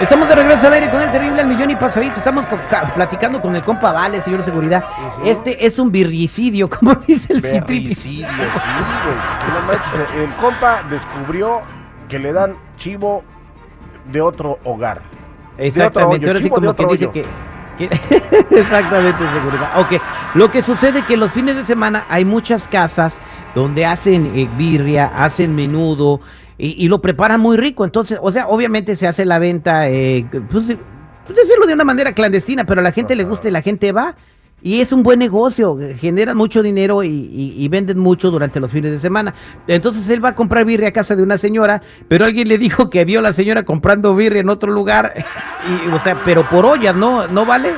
Estamos de regreso al aire con el terrible al millón y pasadito. Estamos platicando con el compa Vale, señor de seguridad. Este es un birricidio, como dice el Citripi. Berricidio, sí, güey. Que no manches, el compa descubrió que le dan chivo de otro hogar. Exactamente, chivo de como que otro dice hoyo. que... que- Exactamente, seguridad. Ok, lo que sucede que los fines de semana hay muchas casas donde hacen eh, birria, hacen menudo y, y lo preparan muy rico. Entonces, o sea, obviamente se hace la venta, eh, pues, pues decirlo de una manera clandestina, pero a la gente le gusta y la gente va. Y es un buen negocio, generan mucho dinero y, y- y venden mucho durante los fines de semana. Entonces él va a comprar birria a casa de una señora, pero alguien le dijo que vio a la señora comprando birria en otro lugar, y, o sea, pero por ollas, ¿no? ¿No vale?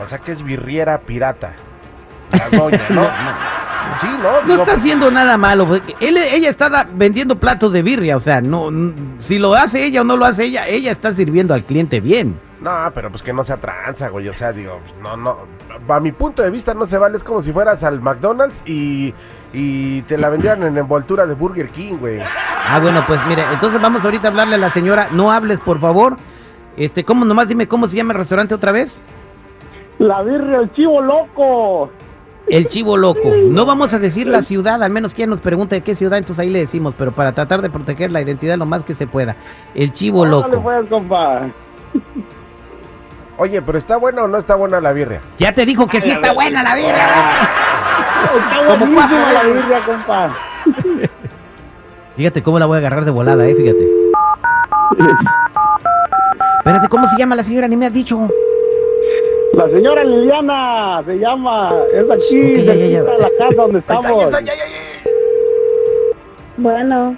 O sea que es birriera pirata. La doña, ¿no? Sí, ¿no? No está haciendo nada malo. Él, ella está da- vendiendo platos de birria, o sea, no, si lo hace ella o no lo hace ella, ella está sirviendo al cliente bien. No, pero pues que no sea tranza, güey. O sea, digo, pues, no, no. A mi punto de vista no se vale. Es como si fueras al McDonald's y, y te la vendieran en envoltura de Burger King, güey. Ah, bueno, pues mire, entonces vamos ahorita a hablarle a la señora. No hables, por favor. Este, ¿cómo? Nomás dime cómo se llama el restaurante otra vez. La birria, el chivo loco. El Chivo Loco. No vamos a decir la ciudad, al menos quien nos pregunte de qué ciudad, entonces ahí le decimos, pero para tratar de proteger la identidad lo más que se pueda. El Chivo Loco. pues, compa. Oye, pero ¿está buena o no está buena la birria? Ya te dijo que sí está buena la birria. Está Como buenísima la birria, compa. Fíjate cómo la voy a agarrar de volada, eh, fíjate. Espérate, ¿cómo se llama la señora? Ni me has dicho. La señora Liliana se llama. Es aquí, Ok, ya, ya, ya. la casa donde estamos. Bueno,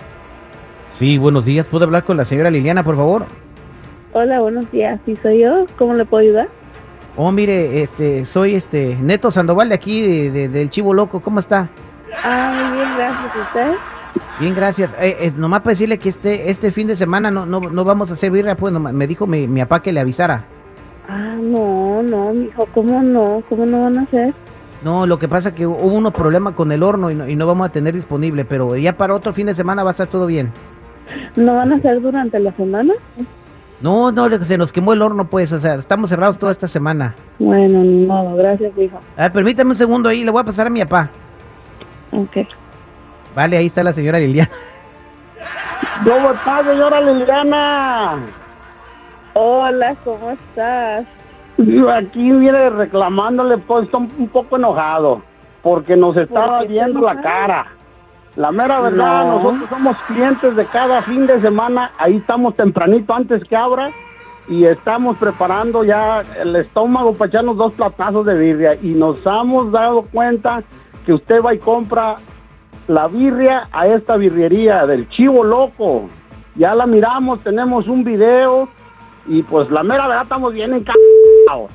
Sí, buenos días. ¿Puedo hablar con la señora Liliana, por favor? hola, buenos días. ¿Sí soy yo? ¿Cómo le puedo ayudar? Oh, mire, este, soy este Neto Sandoval de aquí, de- de- del Chivo Loco. ¿Cómo está? Ah, muy bien, gracias. ¿Y usted? Bien, gracias. Eh, es nomás para decirle que este, este fin de semana no, no, no vamos a hacer birria, pues nomás- me dijo mi, mi papá que le avisara. Ah, no, no, mijo, ¿cómo no? ¿Cómo no van a hacer? No, lo que pasa que hubo unos problemas con el horno y no, y no vamos a tener disponible, pero ya para otro fin de semana va a estar todo bien. ¿No van a hacer durante la semana? No, no, se nos quemó el horno, pues, o sea, estamos cerrados toda esta semana. Bueno, ni modo, gracias, hijo. A ver, permítame un segundo ahí, le voy a pasar a mi papá. Ok. Vale, ahí está la señora Liliana. ¿Cómo está, señora Liliana? Hola, ¿cómo estás? Yo aquí viene reclamándole, pues estoy un poco enojado. Porque nos está ¿Por qué viendo está la cara. La mera verdad, No. nosotros somos clientes de cada fin de semana. Ahí estamos tempranito antes que abra. Y estamos preparando ya el estómago para echarnos dos platazos de birria. Y nos hemos dado cuenta que usted va y compra la birria a esta birrería del Chivo Loco. Ya la miramos, tenemos un video y pues la mera verdad estamos bien. Pero, ¿por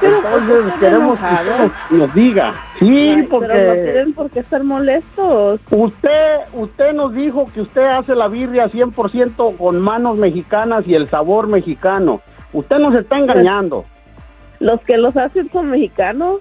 qué Entonces queremos que enojados? usted nos diga. Sí, Ay, Pero no porque tienen por qué estar molestos. usted usted nos dijo que usted hace la birria 100% con manos mexicanas y el sabor mexicano. Usted nos está engañando. ¿Los que los hacen son mexicanos?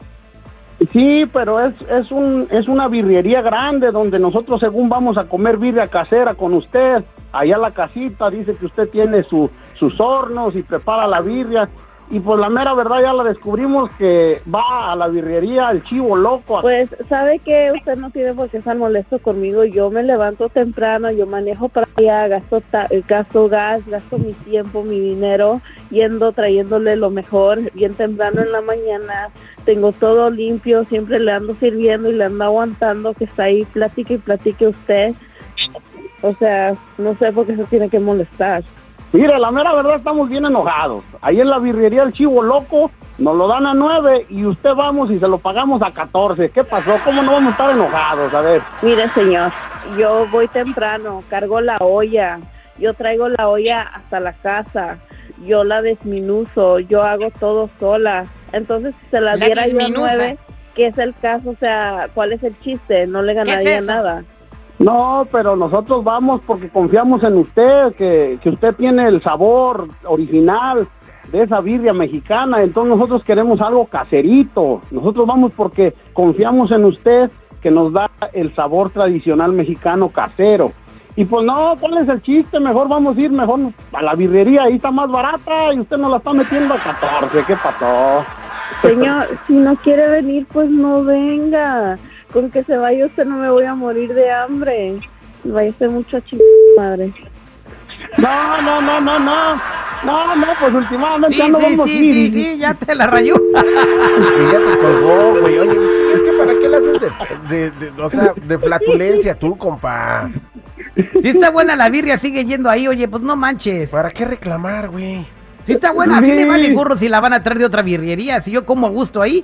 Sí, pero es, es, un, es una birrería grande donde nosotros según vamos a comer birria casera con usted, allá la casita, dice que usted tiene su, sus hornos y prepara la birria. Y pues la mera verdad ya la descubrimos que va a la birrería el chivo loco. Pues, ¿sabe que Usted no tiene por qué estar molesto conmigo. Yo me levanto temprano, yo manejo para allá, gasto, ta- eh, gasto gas, gasto mi tiempo, mi dinero, yendo, trayéndole lo mejor, bien temprano en la mañana. Tengo todo limpio, siempre le ando sirviendo y le ando aguantando que está ahí, platique y platique usted. O sea, no sé por qué se tiene que molestar. Mire, la mera verdad estamos bien enojados. Ahí en la birrería el chivo loco nos lo dan a nueve y usted vamos y se lo pagamos a 14. ¿Qué pasó? ¿Cómo no vamos a estar enojados? A ver. Mire, señor, yo voy temprano, cargo la olla, yo traigo la olla hasta la casa, yo la desminuzo, yo hago todo sola. Entonces, si se la, La diera yo a desminuza. nueve, ¿qué es el caso? O sea, ¿cuál es el chiste? No le ganaría nada. No, pero nosotros vamos porque confiamos en usted, que, que usted tiene el sabor original. de esa birria mexicana, entonces nosotros queremos algo caserito. Nosotros vamos porque confiamos en usted que nos da el sabor tradicional mexicano casero. Y pues no, ¿cuál es el chiste? Mejor vamos a ir mejor a la birrería, ahí está más barata y usted nos la está metiendo a 14, ¿qué pasó? Señor, si no quiere venir, pues no venga. Con que se vaya usted no me voy a morir de hambre. Vaya mucha chingada madre. No, no, no, no, no. No, no, pues últimamente Sí, ya no sí, vamos a sí, ir. sí, sí, ya te la rayó. Y ya te colgó, güey. Oye, sí, es que para qué le haces de, de, de- o sea, de flatulencia tú, compa. Si está buena la birria, sigue yendo ahí, oye, pues no manches. ¿Para qué reclamar, güey? Si está buena, así me Sí. vale gorro si la van a traer de otra birrería. Si yo como a gusto ahí.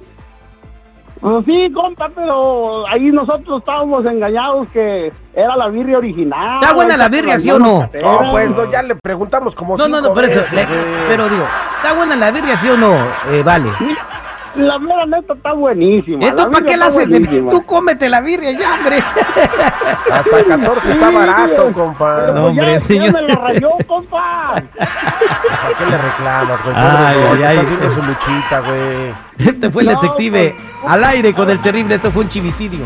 Pues sí, compa, pero ahí nosotros estábamos engañados que era la birria original. ¿Está buena la birria, sí o no? No, pues no, ya le preguntamos como No, no, cinco no, pero veces, le- güey. pero digo, ¿está buena la birria, sí o no? Eh, vale. Mira, La mera neta está buenísima. ¿Esto para qué la haces? de- buenísima. Tú cómete la birria ya, hombre. Hasta 14 está Sí, barato, güey. compa. No, pues ya- hombre, ya, señor. me la rayó, compa. ¿Para qué le reclamas, güey? Ay, ay, ay. Está haciendo su luchita, güey. Este fue el No, detective pues- al aire con el terrible. Esto fue un chivicidio.